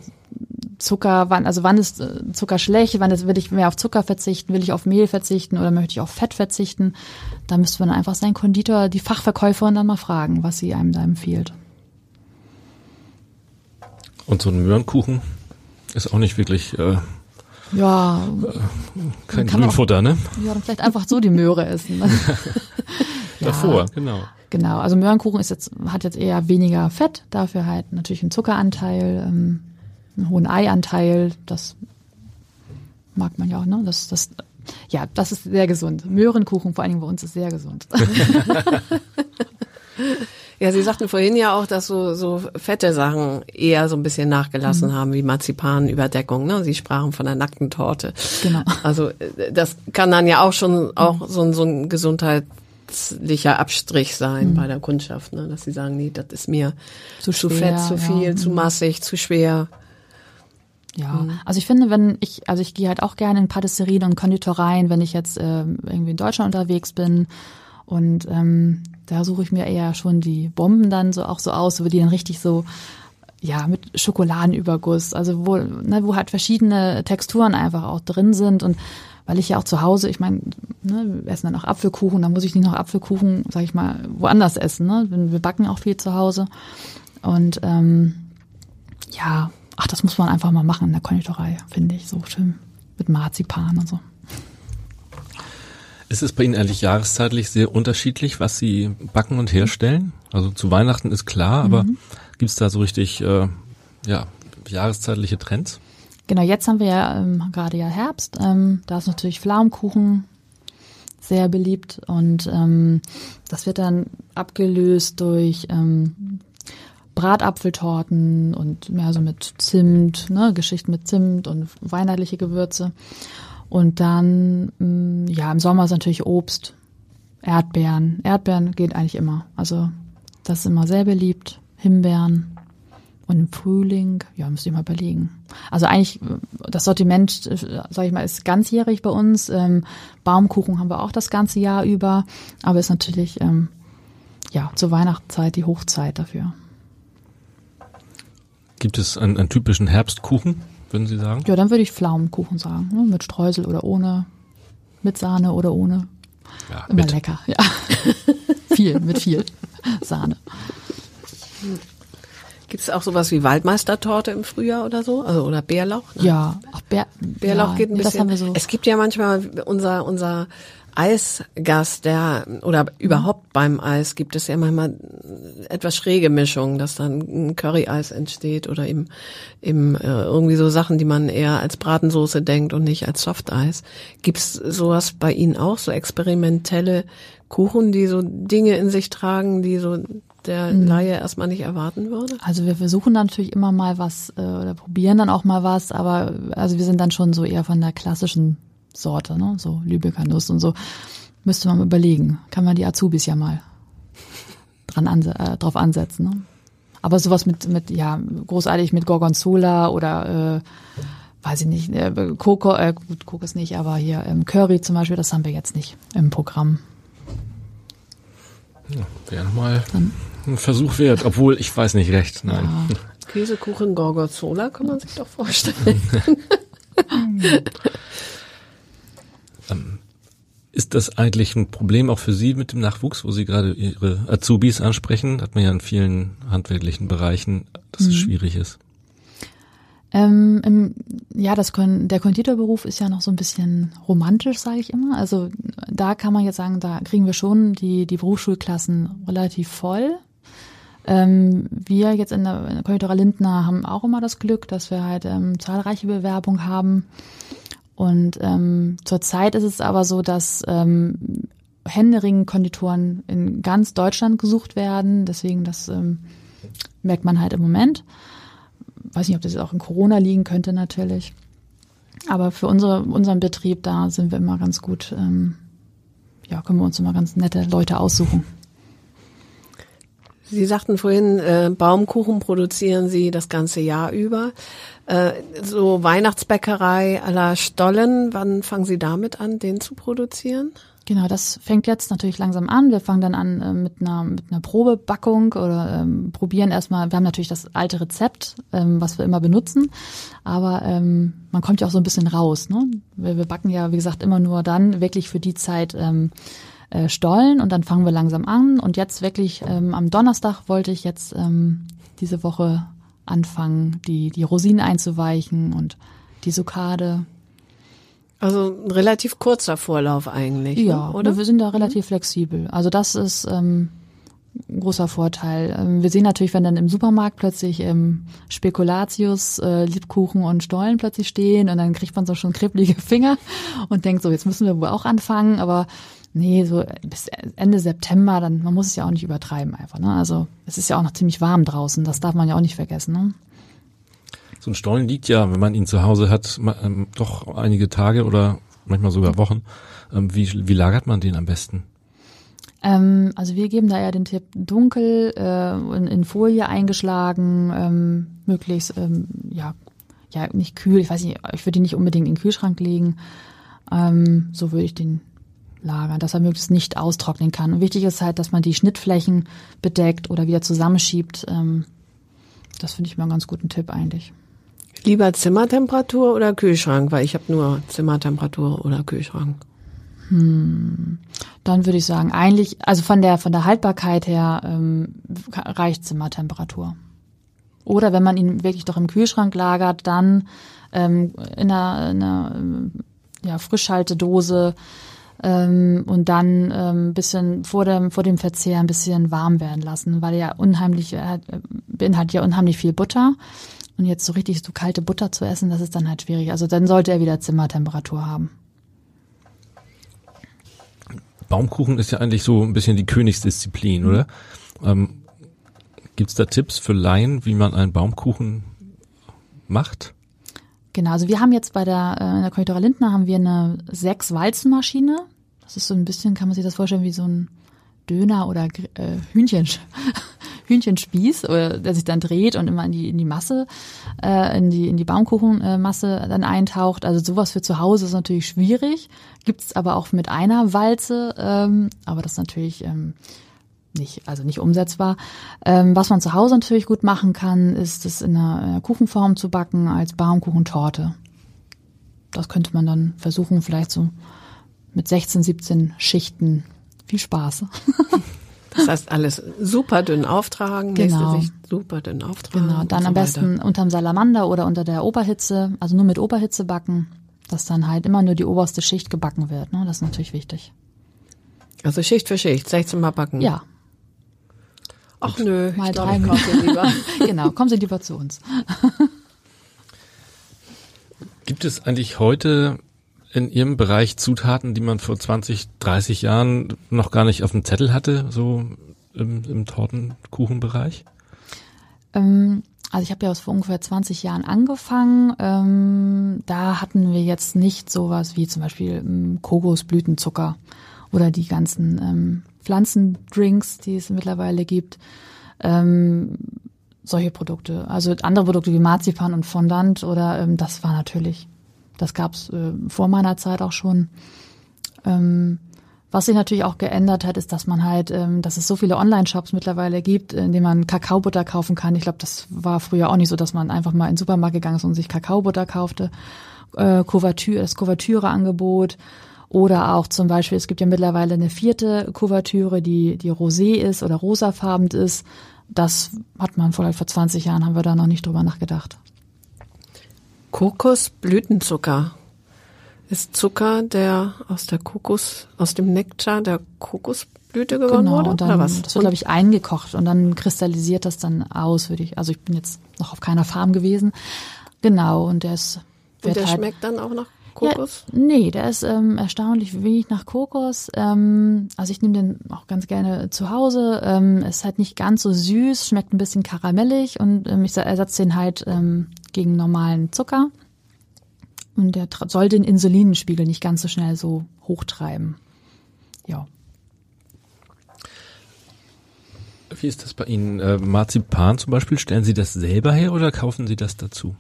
Zucker, wann, also wann ist äh, Zucker schlecht, wann ist, will ich mehr auf Zucker verzichten, will ich auf Mehl verzichten oder möchte ich auf Fett verzichten? Da müsste man einfach seinen Konditor, die Fachverkäuferin dann mal fragen, was sie einem da empfiehlt. Und so ein Möhrenkuchen ist auch nicht wirklich äh, ja, kein Grünfutter, ne? Ja, dann vielleicht einfach so die Möhre essen. Davor, genau. Genau, also Möhrenkuchen ist jetzt, hat jetzt eher weniger Fett, dafür halt natürlich einen Zuckeranteil, ähm, einen hohen Eianteil, das mag man ja auch, ne? Das, das, ja, das ist sehr gesund. Möhrenkuchen vor allen Dingen bei uns ist sehr gesund. Ja, Sie sagten vorhin ja auch, dass so, so fette Sachen eher so ein bisschen nachgelassen mhm. haben, wie Marzipanüberdeckung. Ne? Sie sprachen von der nackten Torte. Genau. Also äh, das kann dann ja auch schon auch so, ein so ein gesundheitlicher Abstrich sein mhm. bei der Kundschaft, ne? dass sie sagen, nee, das ist mir zu, zu fett, zu viel, ja. zu mhm. massig, zu schwer. Ja, mhm. also ich finde, wenn ich, also ich gehe halt auch gerne in Patisserien und Konditoreien, wenn ich jetzt äh, irgendwie in Deutschland unterwegs bin und ähm, da suche ich mir eher schon die Bomben dann so auch so aus, wo die dann richtig so ja mit Schokoladenüberguss, also wo ne, wo halt verschiedene Texturen einfach auch drin sind und weil ich ja auch zu Hause, ich meine, ne, wir essen dann auch Apfelkuchen, dann muss ich nicht noch Apfelkuchen, sag ich mal, woanders essen. Ne? Wir backen auch viel zu Hause und ähm, ja, ach, das muss man einfach mal machen in der Konditorei, finde ich so schön mit Marzipan und so. Ist es bei Ihnen eigentlich jahreszeitlich sehr unterschiedlich, was Sie backen und herstellen? Also zu Weihnachten ist klar, aber mhm. Gibt es da so richtig äh, ja, jahreszeitliche Trends? Genau, jetzt haben wir ja ähm, gerade ja Herbst. Ähm, da ist natürlich Pflaumenkuchen sehr beliebt und ähm, das wird dann abgelöst durch ähm, Bratapfeltorten und mehr so mit Zimt, ne, Geschichten mit Zimt und weihnachtliche Gewürze. Und dann, mm, ja, im Sommer ist natürlich Obst, Erdbeeren. Erdbeeren geht eigentlich immer. Also das ist immer sehr beliebt. Himbeeren. Und im Frühling, ja, müsste ich mal überlegen. Also eigentlich, das Sortiment, sag ich mal, ist ganzjährig bei uns. Ähm, Baumkuchen haben wir auch das ganze Jahr über. Aber ist natürlich, ähm, ja, zur Weihnachtszeit die Hochzeit dafür. Gibt es einen, einen typischen Herbstkuchen? würden Sie sagen? Ja, dann würde ich Pflaumenkuchen sagen. Ne? Mit Streusel oder ohne. Mit Sahne oder ohne. Ja, Immer mit. lecker, ja. viel, mit viel Sahne. Gibt es auch sowas wie Waldmeistertorte im Frühjahr oder so? Also, oder Bärlauch? Ne? Ja, auch Bär, Bärlauch ja, geht ein bisschen. Das haben wir so. Es gibt ja manchmal unser, unser Eisgast, der oder überhaupt beim Eis gibt es ja manchmal etwas schräge Mischungen, dass dann ein Curry-Eis entsteht oder eben, eben äh, irgendwie so Sachen, die man eher als Bratensoße denkt und nicht als Softeis. Gibt's sowas bei Ihnen auch, so experimentelle Kuchen, die so Dinge in sich tragen, die so der mhm. Laie erstmal nicht erwarten würde? Also wir versuchen natürlich immer mal was äh, oder probieren dann auch mal was, aber also wir sind dann schon so eher von der klassischen Sorte, ne? so Lübecker Nuss und so. Müsste man mal überlegen. Kann man die Azubis ja mal dran anse äh, drauf ansetzen. Ne? Aber sowas mit, mit, ja, großartig mit Gorgonzola oder äh, weiß ich nicht, äh, Koko, äh, gut, Kokos nicht, aber hier ähm, Curry zum Beispiel, das haben wir jetzt nicht im Programm. Ja, wäre nochmal ein Versuch wert, obwohl ich weiß nicht recht, nein. Ja. Käsekuchen Gorgonzola kann man sich doch vorstellen. Ähm, ist das eigentlich ein Problem auch für Sie mit dem Nachwuchs, wo Sie gerade Ihre Azubis ansprechen? Hat man ja in vielen handwerklichen Bereichen, dass mhm. es schwierig ist. Ähm, im, ja, das können, der Konditorberuf ist ja noch so ein bisschen romantisch, sage ich immer. Also da kann man jetzt sagen, da kriegen wir schon die, die Berufsschulklassen relativ voll. Ähm, wir jetzt in der, in der Konditorei Lindner haben auch immer das Glück, dass wir halt ähm, zahlreiche Bewerbungen haben Und ähm, zurzeit ist es aber so, dass ähm, Händering-Konditoren in ganz Deutschland gesucht werden. Deswegen, das ähm, merkt man halt im Moment. Weiß nicht, ob das auch in Corona liegen könnte natürlich. Aber für unsere, unseren Betrieb, da sind wir immer ganz gut, ähm, ja, können wir uns immer ganz nette Leute aussuchen. Sie sagten vorhin, äh, Baumkuchen produzieren Sie das ganze Jahr über. Äh, so Weihnachtsbäckerei à la Stollen, wann fangen Sie damit an, den zu produzieren? Genau, das fängt jetzt natürlich langsam an. Wir fangen dann an äh, mit einer mit einer Probebackung oder ähm, probieren erstmal. Wir haben natürlich das alte Rezept, ähm, was wir immer benutzen, aber ähm, man kommt ja auch so ein bisschen raus. Ne? Wir, wir backen ja, wie gesagt, immer nur dann wirklich für die Zeit ähm, äh, Stollen und dann fangen wir langsam an. Und jetzt wirklich ähm, am Donnerstag wollte ich jetzt ähm, diese Woche anfangen, die die Rosinen einzuweichen und die Sukade also ein relativ kurzer Vorlauf eigentlich. Ja, ne? oder? wir sind da relativ flexibel. Also das ist ähm, ein großer Vorteil. Ähm, wir sehen natürlich, wenn dann im Supermarkt plötzlich ähm, Spekulatius, äh, Liebkuchen und Stollen plötzlich stehen und dann kriegt man so schon kribbelige Finger und denkt so, jetzt müssen wir wohl auch anfangen, aber nee, so bis Ende September, dann man muss es ja auch nicht übertreiben einfach. Ne? Also es ist ja auch noch ziemlich warm draußen, das darf man ja auch nicht vergessen. Ne? So ein Stollen liegt ja, wenn man ihn zu Hause hat, ähm, doch einige Tage oder manchmal sogar Wochen. Ähm, wie, wie lagert man den am besten? Ähm, also wir geben da ja den Tipp dunkel, äh, in, in Folie eingeschlagen, ähm, möglichst ja ja nicht kühl. Ich weiß nicht, ich würde ihn nicht unbedingt in den Kühlschrank legen. So würde ich den lagern, dass er möglichst nicht austrocknen kann. Und wichtig ist halt, dass man die Schnittflächen bedeckt oder wieder zusammenschiebt. Ähm, das finde ich mal einen ganz guten Tipp eigentlich. Lieber Zimmertemperatur oder Kühlschrank, weil ich habe nur Zimmertemperatur oder Kühlschrank. Hm, dann würde ich sagen, eigentlich, also von der von der Haltbarkeit her ähm, reicht Zimmertemperatur. Oder wenn man ihn wirklich doch im Kühlschrank lagert, dann ähm, in einer, in einer ja, Frischhaltedose ähm, und dann ähm, bisschen vor dem vor dem Verzehr ein bisschen warm werden lassen, weil er ja unheimlich er beinhaltet ja unheimlich viel Butter und jetzt so richtig so kalte Butter zu essen, das ist dann halt schwierig. Also dann sollte er wieder Zimmertemperatur haben. Baumkuchen ist ja eigentlich so ein bisschen die Königsdisziplin, oder? Ähm, Gibt es da Tipps für Laien, wie man einen Baumkuchen macht? Genau, also wir haben jetzt bei der, äh, in der Konditorei Lindner haben wir eine sechs Walzenmaschine. Das ist so ein bisschen, kann man sich das vorstellen, wie so ein Döner oder äh, Hühnchen, Hühnchenspieß, oder, der sich dann dreht und immer in die, in die Masse, äh, in die, in die Baumkuchenmasse dann eintaucht. Also sowas für zu Hause ist natürlich schwierig. Gibt's aber auch mit einer Walze, ähm, aber das ist natürlich ähm, nicht, also nicht umsetzbar. Ähm, was man zu Hause natürlich gut machen kann, ist es in einer, in einer Kuchenform zu backen als Baumkuchentorte. Das könnte man dann versuchen, vielleicht so mit 16, 17 Schichten. Viel Spaß. Das heißt, alles super dünn auftragen, Genau. nächste Sicht super dünn auftragen. Genau, dann so am weiter. besten unterm Salamander oder unter der Oberhitze, also nur mit Oberhitze backen, dass dann halt immer nur die oberste Schicht gebacken wird. Ne? Das ist natürlich wichtig. Also Schicht für Schicht, 16 Mal backen. Ja, Ach nö, mal ich drei kaufe den lieber. genau, kommen Sie lieber zu uns. Gibt es eigentlich heute in Ihrem Bereich Zutaten, die man vor 20, 30 Jahren noch gar nicht auf dem Zettel hatte, so im, im Tortenkuchenbereich? Ähm, also ich habe ja vor ungefähr 20 Jahren angefangen. Ähm, da hatten wir jetzt nicht sowas wie zum Beispiel ähm, Kokosblütenzucker oder die ganzen ähm, Pflanzendrinks, die es mittlerweile gibt. Ähm, solche Produkte. Also andere Produkte wie Marzipan und Fondant oder ähm, das war natürlich, das gab's äh, vor meiner Zeit auch schon. Ähm, was sich natürlich auch geändert hat, ist, dass man halt, ähm, dass es so viele Online-Shops mittlerweile gibt, in denen man Kakaobutter kaufen kann. Ich glaube, das war früher auch nicht so, dass man einfach mal in den Supermarkt gegangen ist und sich Kakaobutter kaufte. Äh, Kuvertüre, das Kuvertüre-Angebot. Oder auch zum Beispiel, es gibt ja mittlerweile eine vierte Kuvertüre, die, die rosé ist oder rosafarben ist. Das hat man vor, vor 20 Jahren, haben wir da noch nicht drüber nachgedacht. Kokosblütenzucker ist Zucker, der aus der Kokos, aus dem Nektar der Kokosblüte gewonnen Genau, wurde, und dann, oder was? das wird, glaube ich, eingekocht und dann kristallisiert das dann aus, würde ich. Also ich bin jetzt noch auf keiner Farm gewesen. Genau, und der ist Und der halt, schmeckt dann auch nach Kokos? Ja, nee, der ist ähm, erstaunlich wenig nach Kokos. Ähm, also ich nehme den auch ganz gerne zu Hause. Ähm, ist halt nicht ganz so süß, schmeckt ein bisschen karamellig und ähm, ich ersetze den halt ähm, gegen normalen Zucker. Und der soll den Insulinspiegel nicht ganz so schnell so hochtreiben. Ja. Wie ist das bei Ihnen? Äh, Marzipan zum Beispiel, stellen Sie das selber her oder kaufen Sie das dazu?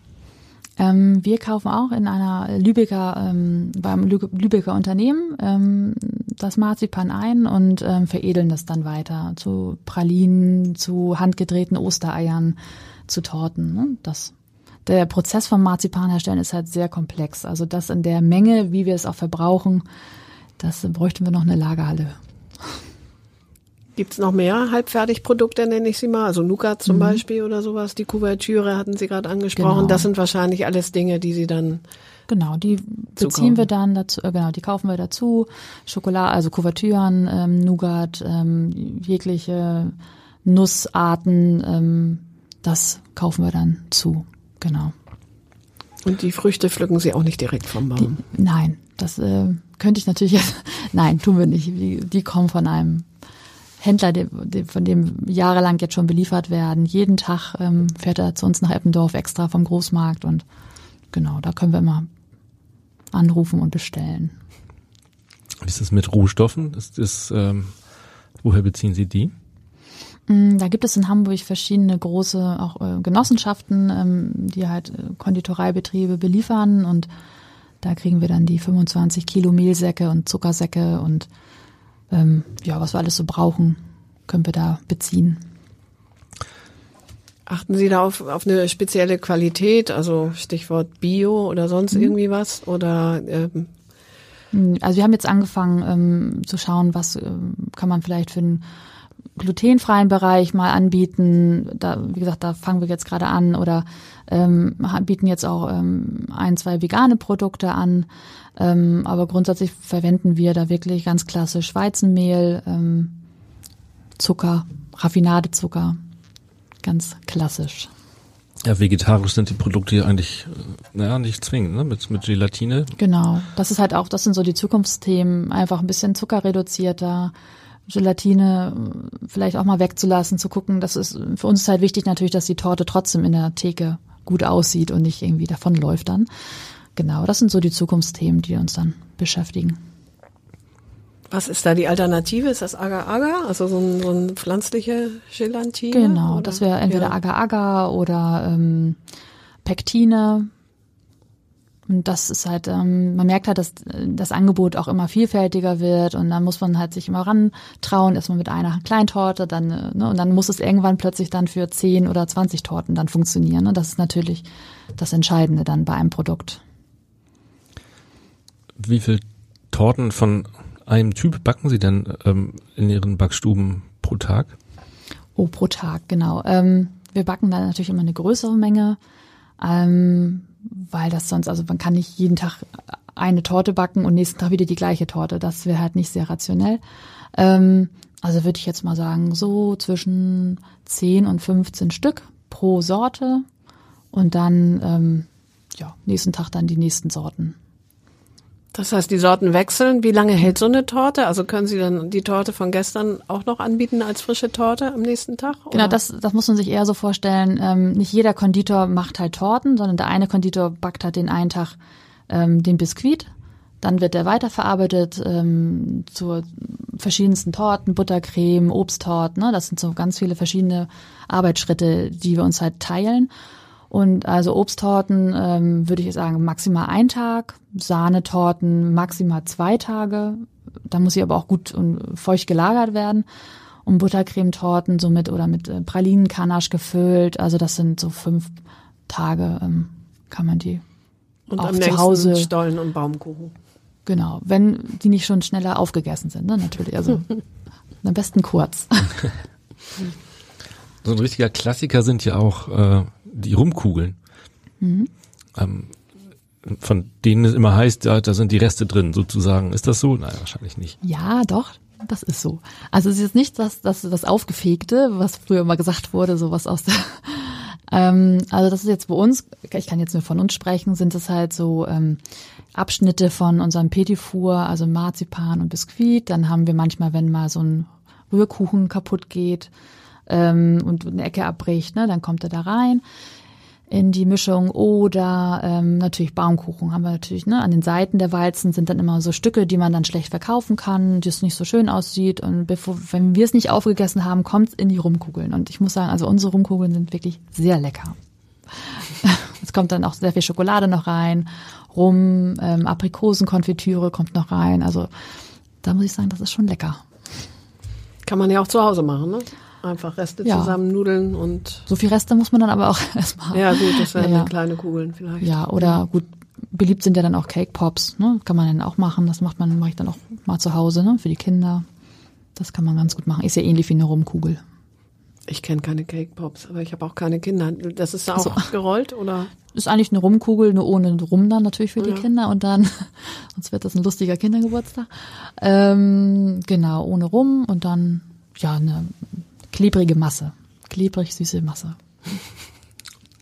Ähm, wir kaufen auch in einer Lübecker, ähm, beim Lübecker Unternehmen ähm, das Marzipan ein und ähm, veredeln das dann weiter zu Pralinen, zu handgedrehten Ostereiern, zu Torten. Ne? Das, der Prozess vom Marzipan herstellen ist halt sehr komplex. Also das in der Menge, wie wir es auch verbrauchen, das bräuchten wir noch eine Lagerhalle. Gibt's noch mehr Halbfertigprodukte, nenne ich sie mal? Also Nougat zum mhm. Beispiel oder sowas. Die Kuvertüre hatten Sie gerade angesprochen. Genau. Das sind wahrscheinlich alles Dinge, die Sie dann Genau, die beziehen wir dann dazu, äh, genau, die kaufen wir dazu. Schokolade, also Kuvertüren, ähm, Nougat, ähm, jegliche Nussarten, ähm, das kaufen wir dann zu. Genau. Und die Früchte pflücken Sie auch nicht direkt vom Baum? Die, nein, das äh, könnte ich natürlich jetzt. Nein, tun wir nicht. Die, die kommen von einem Händler, von dem jahrelang jetzt schon beliefert werden. Jeden Tag ähm, fährt er zu uns nach Eppendorf extra vom Großmarkt und genau, da können wir immer anrufen und bestellen. Wie ist es mit Rohstoffen? Ist das, ähm, woher beziehen Sie die? Mm, da gibt es in Hamburg verschiedene große auch äh, Genossenschaften, ähm, die halt äh, Konditoreibetriebe beliefern und da kriegen wir dann die 25 Kilo Mehlsäcke und Zuckersäcke und ähm, ja, was wir alles so brauchen, können wir da beziehen. Achten Sie da auf, auf eine spezielle Qualität, also Stichwort Bio oder sonst mhm. irgendwie was? Oder ähm hm, also wir haben jetzt angefangen ähm, zu schauen, was ähm, kann man vielleicht für einen glutenfreien Bereich mal anbieten. Da, wie gesagt, da fangen wir jetzt gerade an oder ähm, bieten jetzt auch ähm, ein, zwei vegane Produkte an. Ähm, aber grundsätzlich verwenden wir da wirklich ganz klassisch Weizenmehl, ähm, Zucker, Raffinadezucker. Ganz klassisch. Ja, vegetarisch sind die Produkte ja eigentlich, äh, naja, nicht zwingend, ne? Mit, mit Gelatine. Genau. Das ist halt auch, das sind so die Zukunftsthemen. Einfach ein bisschen zuckerreduzierter, Gelatine äh, vielleicht auch mal wegzulassen, zu gucken. Das ist, für uns ist halt wichtig natürlich, dass die Torte trotzdem in der Theke gut aussieht und nicht irgendwie davonläuft dann. Genau, das sind so die Zukunftsthemen, die uns dann beschäftigen. Was ist da die Alternative? Ist das Agar-Agar, also so ein, so ein pflanzliche Gelatine? Genau, oder? das wäre entweder ja. Agar-Agar oder ähm, Pektine. Und das ist halt, ähm, man merkt halt, dass das Angebot auch immer vielfältiger wird und dann muss man halt sich immer rantrauen, erstmal mit einer Kleintorte, dann, äh, ne, und dann muss es irgendwann plötzlich dann für 10 oder 20 Torten dann funktionieren. Und das ist natürlich das Entscheidende dann bei einem Produkt. Wie viel Torten von einem Typ backen Sie denn ähm, in Ihren Backstuben pro Tag? Oh, pro Tag, genau. Ähm, wir backen da natürlich immer eine größere Menge. Ähm, weil das sonst, also man kann nicht jeden Tag eine Torte backen und nächsten Tag wieder die gleiche Torte. Das wäre halt nicht sehr rationell. Ähm, also würde ich jetzt mal sagen, so zwischen 10 und 15 Stück pro Sorte und dann ähm, ja, nächsten Tag dann die nächsten Sorten. Das heißt, die Sorten wechseln. Wie lange hält so eine Torte? Also können Sie dann die Torte von gestern auch noch anbieten als frische Torte am nächsten Tag? Oder? Genau, das, das muss man sich eher so vorstellen. Ähm, nicht jeder Konditor macht halt Torten, sondern der eine Konditor backt halt den einen Tag ähm, den Biskuit. Dann wird der weiterverarbeitet ähm, zu verschiedensten Torten, Buttercreme, Obsttorten. Ne? Das sind so ganz viele verschiedene Arbeitsschritte, die wir uns halt teilen. Und also Obsttorten ähm, würde ich sagen maximal ein Tag, Sahnetorten maximal zwei Tage. Da muss sie aber auch gut und feucht gelagert werden. Und Buttercremetorten so mit oder mit äh, Pralinenkanache gefüllt. Also das sind so fünf Tage ähm, kann man die und auch am zu Hause Stollen und Baumkuchen. Genau, wenn die nicht schon schneller aufgegessen sind, ne? natürlich. Also am besten kurz. so ein richtiger Klassiker sind ja auch äh, die Rumkugeln. Mhm. Ähm, von denen es immer heißt, da, da sind die Reste drin, sozusagen. Ist das so? Nein, wahrscheinlich nicht. Ja, doch. Das ist so. Also es ist nicht das, das, das Aufgefegte, was früher immer gesagt wurde, so was aus der Ähm, also das ist jetzt bei uns, ich kann jetzt nur von uns sprechen, sind es halt so ähm, Abschnitte von unserem Petit Four, also Marzipan und Biskuit. Dann haben wir manchmal, wenn mal so ein Rührkuchen kaputt geht ähm, und eine Ecke abbricht, ne, dann kommt er da rein in die Mischung. Oder ähm, natürlich Baumkuchen haben wir natürlich ne an den Seiten der Walzen sind dann immer so Stücke die man dann schlecht verkaufen kann die es nicht so schön aussieht. Und bevor wenn wir es nicht aufgegessen haben kommt es in die Rumkugeln. Und ich muss sagen also unsere Rumkugeln sind wirklich sehr lecker. Es kommt dann auch sehr viel Schokolade noch rein. Rum ähm, Aprikosenkonfitüre kommt noch rein. Also da muss ich sagen das ist schon lecker. Kann man ja auch zu Hause machen ne Einfach Reste ja. zusammen nudeln und. So viel Reste muss man dann aber auch erstmal. Ja, gut, das wären ja, kleine Kugeln vielleicht. Ja, oder gut, beliebt sind ja dann auch Cake Pops, ne? Kann man dann auch machen. Das macht man, mache ich dann auch mal zu Hause, ne? Für die Kinder. Das kann man ganz gut machen. Ist ja ähnlich wie eine Rumkugel. Ich kenne keine Cake Pops, aber ich habe auch keine Kinder. Das ist auch so. gerollt oder? Ist eigentlich eine Rumkugel, nur ohne Rum dann natürlich für die ja. Kinder und dann, sonst wird das ein lustiger Kindergeburtstag. Ähm, genau, ohne Rum und dann ja eine klebrige Masse. Klebrig süße Masse.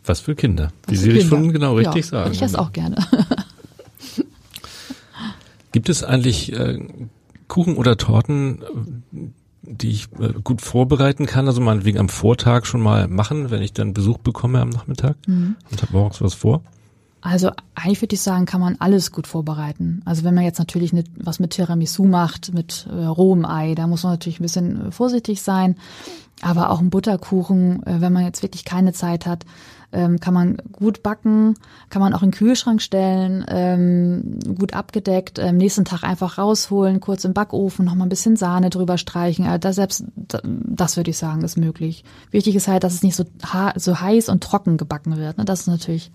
Was für Kinder. Wie Sie schon genau richtig ja, sagen. Ich esse auch gerne. Gibt es eigentlich äh, Kuchen oder Torten, die ich äh, gut vorbereiten kann, also meinetwegen am Vortag schon mal machen, wenn ich dann Besuch bekomme am Nachmittag mhm. und habe morgens was vor? Also eigentlich würde ich sagen, kann man alles gut vorbereiten. Also wenn man jetzt natürlich nicht was mit Tiramisu macht, mit äh, rohem Ei, da muss man natürlich ein bisschen äh, vorsichtig sein. Aber auch ein Butterkuchen, äh, wenn man jetzt wirklich keine Zeit hat, ähm, kann man gut backen, kann man auch in den Kühlschrank stellen, ähm, gut abgedeckt, am ähm, nächsten Tag einfach rausholen, kurz im Backofen, noch mal ein bisschen Sahne drüber streichen. Also das selbst, das würde ich sagen, ist möglich. Wichtig ist halt, dass es nicht so, so heiß und trocken gebacken wird. Ne? Das ist natürlich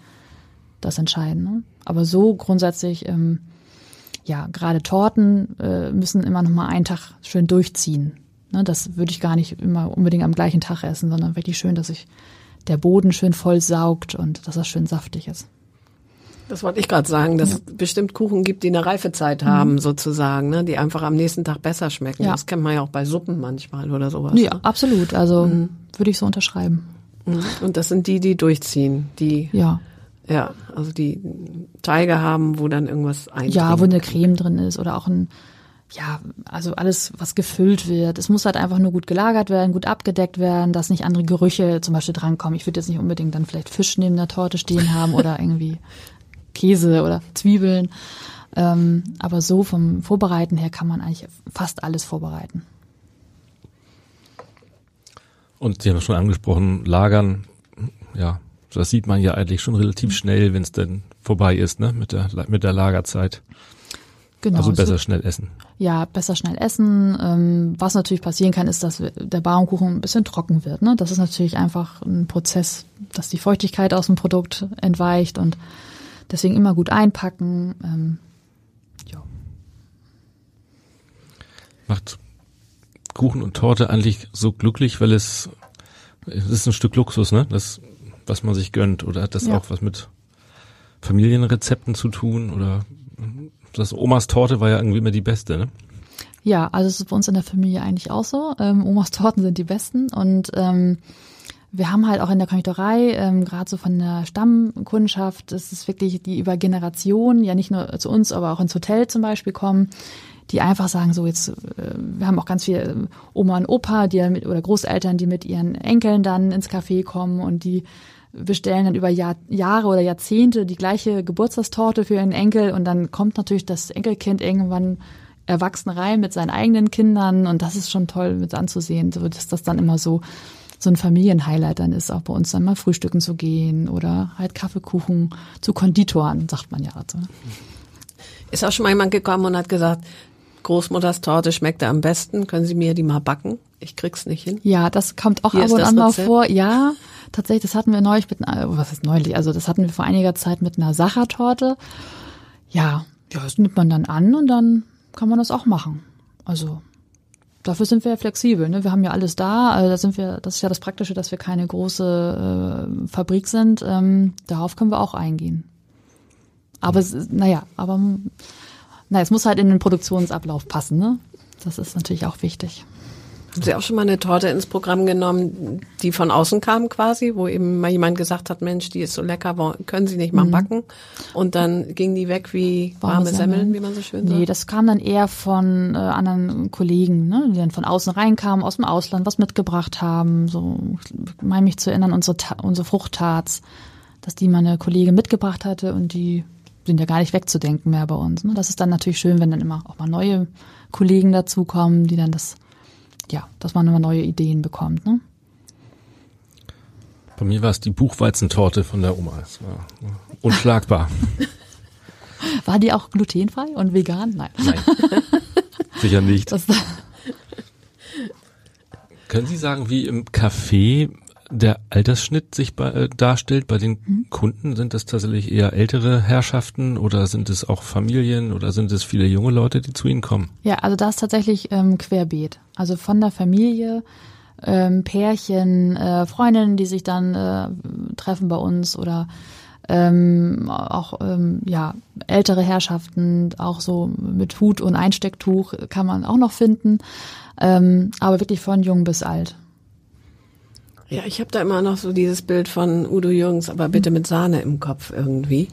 das Entscheidende. Aber so grundsätzlich, ähm, ja, gerade Torten äh, müssen immer noch mal einen Tag schön durchziehen. Ne, das würde ich gar nicht immer unbedingt am gleichen Tag essen, sondern wirklich schön, dass sich der Boden schön voll saugt und dass das schön saftig ist. Das wollte ich gerade sagen, dass ja. es bestimmt Kuchen gibt, die eine Reifezeit haben, mhm. sozusagen, ne, die einfach am nächsten Tag besser schmecken. Ja. Das kennt man ja auch bei Suppen manchmal oder sowas. Ja, ne? absolut. Also mhm. würde ich so unterschreiben. Mhm. Und das sind die, die durchziehen, die ja. Ja, also die Teige haben, wo dann irgendwas eindringt. Ja, wo eine Creme drin ist oder auch ein, ja, also alles, was gefüllt wird. Es muss halt einfach nur gut gelagert werden, gut abgedeckt werden, dass nicht andere Gerüche zum Beispiel drankommen. Ich würde jetzt nicht unbedingt dann vielleicht Fisch neben der Torte stehen haben oder irgendwie Käse oder Zwiebeln. Ähm, aber so vom Vorbereiten her kann man eigentlich fast alles vorbereiten. Und Sie haben es schon angesprochen, lagern, ja, das sieht man ja eigentlich schon relativ schnell, wenn es denn vorbei ist, ne, mit der, mit der Lagerzeit. Genau. Also besser schnell essen. Ja, besser schnell essen. Ähm, was natürlich passieren kann, ist, dass der Baumkuchen ein bisschen trocken wird. Ne? Das ist natürlich einfach ein Prozess, dass die Feuchtigkeit aus dem Produkt entweicht und deswegen immer gut einpacken. Ähm, ja. Macht Kuchen und Torte eigentlich so glücklich, weil es, es ist ein Stück Luxus, ne? Das was man sich gönnt? Oder hat das ja. auch was mit Familienrezepten zu tun? Oder das Omas Torte war ja irgendwie immer die beste, ne? Ja, also es ist bei uns in der Familie eigentlich auch so. Ähm, Omas Torten sind die besten und ähm, wir haben halt auch in der Konditorei, ähm, gerade so von der Stammkundschaft, das ist wirklich die über Generationen, ja nicht nur zu uns, aber auch ins Hotel zum Beispiel kommen, die einfach sagen, so jetzt, äh, wir haben auch ganz viel Oma und Opa, die mit, oder Großeltern, die mit ihren Enkeln dann ins Café kommen und die bestellen dann über Jahr, Jahre oder Jahrzehnte die gleiche Geburtstagstorte für ihren Enkel und dann kommt natürlich das Enkelkind irgendwann erwachsen rein mit seinen eigenen Kindern und das ist schon toll mit anzusehen, so dass das dann immer so so ein Familienhighlight dann ist, auch bei uns dann mal frühstücken zu gehen oder halt Kaffeekuchen zu Konditoren, sagt man ja. Also. Ist auch schon mal jemand gekommen und hat gesagt, Großmutters Torte schmeckt am besten. Können Sie mir die mal backen? Ich krieg's nicht hin. Ja, das kommt auch Hier ab und an mal vor. Ja, tatsächlich, das hatten wir neulich mit einer, was ist neulich? Also das hatten wir vor einiger Zeit mit einer Sachertorte. Ja, ja, das nimmt man dann an und dann kann man das auch machen. Also dafür sind wir ja flexibel. Ne? Wir haben ja alles da. Also da sind wir. Das ist ja das Praktische, dass wir keine große äh, Fabrik sind. Ähm, darauf können wir auch eingehen. Aber naja, aber na, es muss halt in den Produktionsablauf passen. Ne? Das ist natürlich auch wichtig. Haben Sie auch schon mal eine Torte ins Programm genommen, die von außen kam quasi, wo eben mal jemand gesagt hat, Mensch, die ist so lecker, können Sie nicht mal Mhm. backen? Und dann ging die weg wie warme, Semmeln, wie man so schön sagt. Nee, das kam dann eher von äh, anderen Kollegen, ne, die dann von außen reinkamen, aus dem Ausland was mitgebracht haben. So, ich meine mich zu erinnern, unsere, Ta unsere Fruchttarts, dass die meine Kollegin mitgebracht hatte und die sind ja gar nicht wegzudenken mehr bei uns. Ne? Das ist dann natürlich schön, wenn dann immer auch mal neue Kollegen dazukommen, die dann das, ja, dass man immer neue Ideen bekommt. Ne? Bei mir war es die Buchweizentorte von der Oma. Es war unschlagbar. War die auch glutenfrei und vegan? Nein. Nein. Sicher nicht. Können Sie sagen, wie im Café der Altersschnitt sich bei, äh, darstellt bei den Mhm. Kunden? Sind das tatsächlich eher ältere Herrschaften oder sind es auch Familien oder sind es viele junge Leute, die zu Ihnen kommen? Ja, also das ist tatsächlich ähm, querbeet. Also von der Familie, ähm, Pärchen, äh, Freundinnen, die sich dann äh, treffen bei uns oder ähm, auch ähm, ja ältere Herrschaften, auch so mit Hut und Einstecktuch kann man auch noch finden, ähm, aber wirklich von jung bis alt. Ja, ich habe da immer noch so dieses Bild von Udo Jürgens, aber bitte mit Sahne im Kopf irgendwie.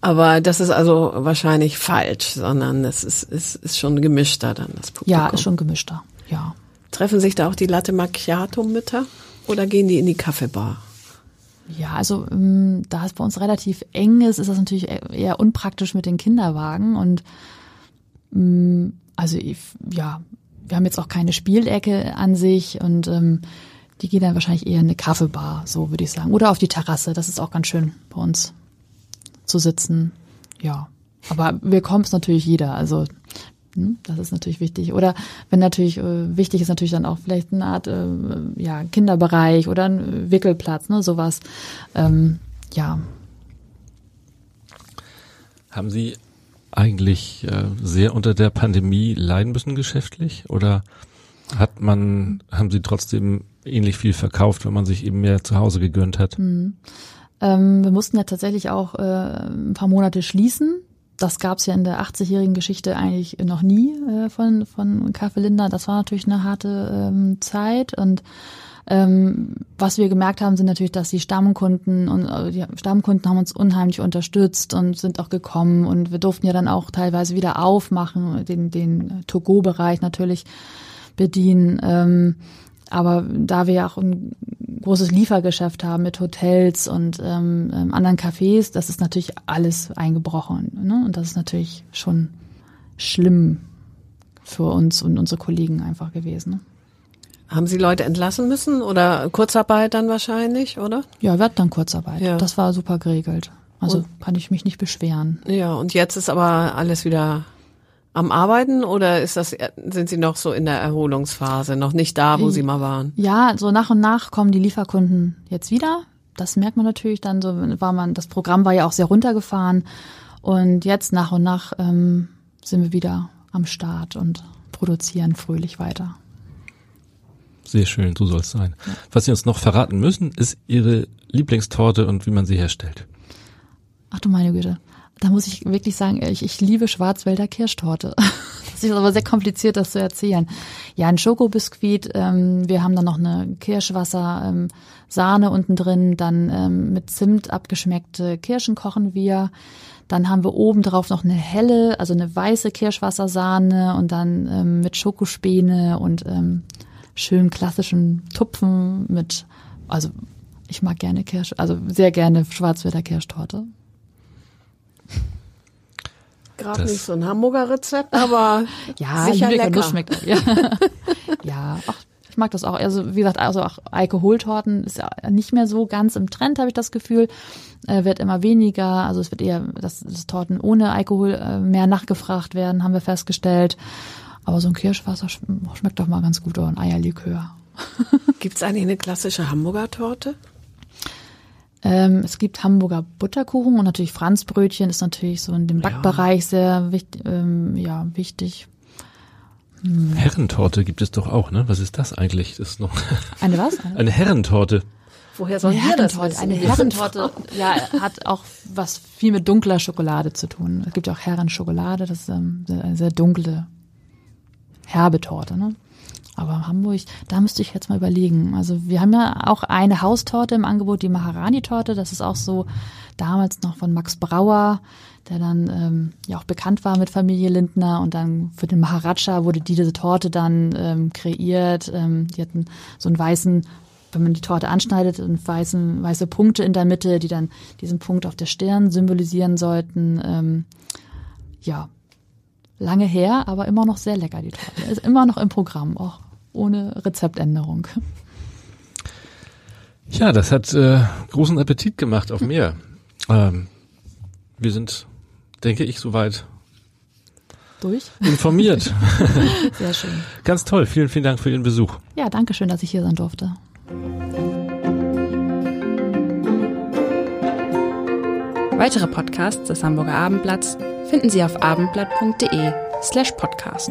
Aber das ist also wahrscheinlich falsch, sondern es ist, ist, ist schon gemischter dann das Publikum. Ja, ist schon gemischter. Ja. Treffen sich da auch die Latte Macchiato Mütter oder gehen die in die Kaffeebar? Ja, also ähm, da es bei uns relativ eng ist, ist das natürlich e- eher unpraktisch mit den Kinderwagen und ähm, also ich, ja, wir haben jetzt auch keine Spielecke an sich und ähm, die gehen dann wahrscheinlich eher in eine Kaffeebar, so würde ich sagen, oder auf die Terrasse. Das ist auch ganz schön bei uns zu sitzen. Ja, aber willkommen ist natürlich jeder, also hm, das ist natürlich wichtig. Oder wenn natürlich äh, wichtig ist natürlich dann auch vielleicht eine Art äh, ja, Kinderbereich oder ein Wickelplatz, ne, sowas. Ähm, ja. Haben Sie eigentlich äh, sehr unter der Pandemie leiden müssen geschäftlich oder hat man, haben Sie trotzdem ähnlich viel verkauft, wenn man sich eben mehr zu Hause gegönnt hat? Ähm, wir mussten ja tatsächlich auch äh, ein paar Monate schließen. Das gab es ja in der 80-jährigen Geschichte eigentlich noch nie äh, von, von Kaffee Linda. Das war natürlich eine harte ähm, Zeit und ähm, was wir gemerkt haben, sind natürlich, dass die Stammkunden und äh, die Stammkunden haben uns unheimlich unterstützt und sind auch gekommen und wir durften ja dann auch teilweise wieder aufmachen, den, den To-Go-Bereich natürlich bedienen. Ähm, aber da wir ja auch ein großes Liefergeschäft haben mit Hotels und ähm, ähm, anderen Cafés, das ist natürlich alles eingebrochen. Ne? Und das ist natürlich schon schlimm für uns und unsere Kollegen einfach gewesen. Ne? Haben Sie Leute entlassen müssen oder Kurzarbeit dann wahrscheinlich, oder? Ja, wir hatten dann Kurzarbeit. Ja. Das war super geregelt. Also Und- kann ich mich nicht beschweren. Ja, und jetzt ist aber alles wieder am Arbeiten oder ist das, sind Sie noch so in der Erholungsphase, noch nicht da, wo Sie mal waren? Ja, so nach und nach kommen die Lieferkunden jetzt wieder. Das merkt man natürlich dann so, war man, das Programm war ja auch sehr runtergefahren und jetzt nach und nach ähm, sind wir wieder am Start und produzieren fröhlich weiter. Sehr schön, so soll es sein. Was Sie uns noch verraten müssen, ist Ihre Lieblingstorte und wie man sie herstellt. Ach du meine Güte. Da muss ich wirklich sagen, ich, ich liebe Schwarzwälder Kirschtorte. Das ist aber sehr kompliziert, das zu erzählen. Ja, ein Schokobiskuit, ähm, wir haben dann noch eine Kirschwasser, ähm, Sahne unten drin, dann ähm, mit Zimt abgeschmeckte Kirschen kochen wir. Dann haben wir oben drauf noch eine helle, also eine weiße Kirschwassersahne und dann ähm, mit Schokospäne und ähm, schön klassischen Tupfen mit, also ich mag gerne Kirsch, also sehr gerne Schwarzwälder Kirschtorte. Gerade nicht so ein Hamburger Rezept, aber Ja, sicher lecker. Nuss schmeckt. Ja, ja ach, ich mag das auch. Also wie gesagt, also auch Alkoholtorten ist ja nicht mehr so ganz im Trend, habe ich das Gefühl. Äh, wird immer weniger. Also es wird eher, dass, dass Torten ohne Alkohol äh, mehr nachgefragt werden, haben wir festgestellt. Aber so ein Kirschwasser schm- schmeckt doch mal ganz gut oder ein Eierlikör. Gibt's eigentlich eine klassische Hamburger Torte? Ähm, es gibt Hamburger Butterkuchen und natürlich Franzbrötchen ist natürlich so in dem Backbereich sehr wichtig. Ähm, ja, wichtig. Herrentorte gibt es doch auch, ne? Was ist das eigentlich? Das ist noch Eine was? eine Herrentorte. Woher sollen Eine wir das Herrentorte, wissen? eine Herrentorte, ja, hat auch was viel mit dunkler Schokolade zu tun. Es gibt ja auch Herrenschokolade, das ist ähm, eine sehr dunkle, herbe Torte, ne? Aber Hamburg, da müsste ich jetzt mal überlegen. Also wir haben ja auch eine Haustorte im Angebot, die Maharani-Torte. Das ist auch so damals noch von Max Brauer, der dann ähm, ja auch bekannt war mit Familie Lindner. Und dann für den Maharaja wurde diese Torte dann ähm, kreiert. Ähm, die hatten so einen weißen wenn man die Torte anschneidet, und weißen, weiße Punkte in der Mitte, die dann diesen Punkt auf der Stirn symbolisieren sollten. Ähm, ja, lange her, aber immer noch sehr lecker, die Torte. Ist immer noch im Programm, auch ohne Rezeptänderung. Ja, das hat äh, großen Appetit gemacht auf mehr. Ähm, wir sind, denke ich, soweit durch. Informiert. Sehr schön. Ganz toll. Vielen, vielen Dank für Ihren Besuch. Ja, danke schön, dass ich hier sein durfte. Weitere Podcasts des Hamburger Abendblatts finden Sie auf abendblatt.de slash podcast.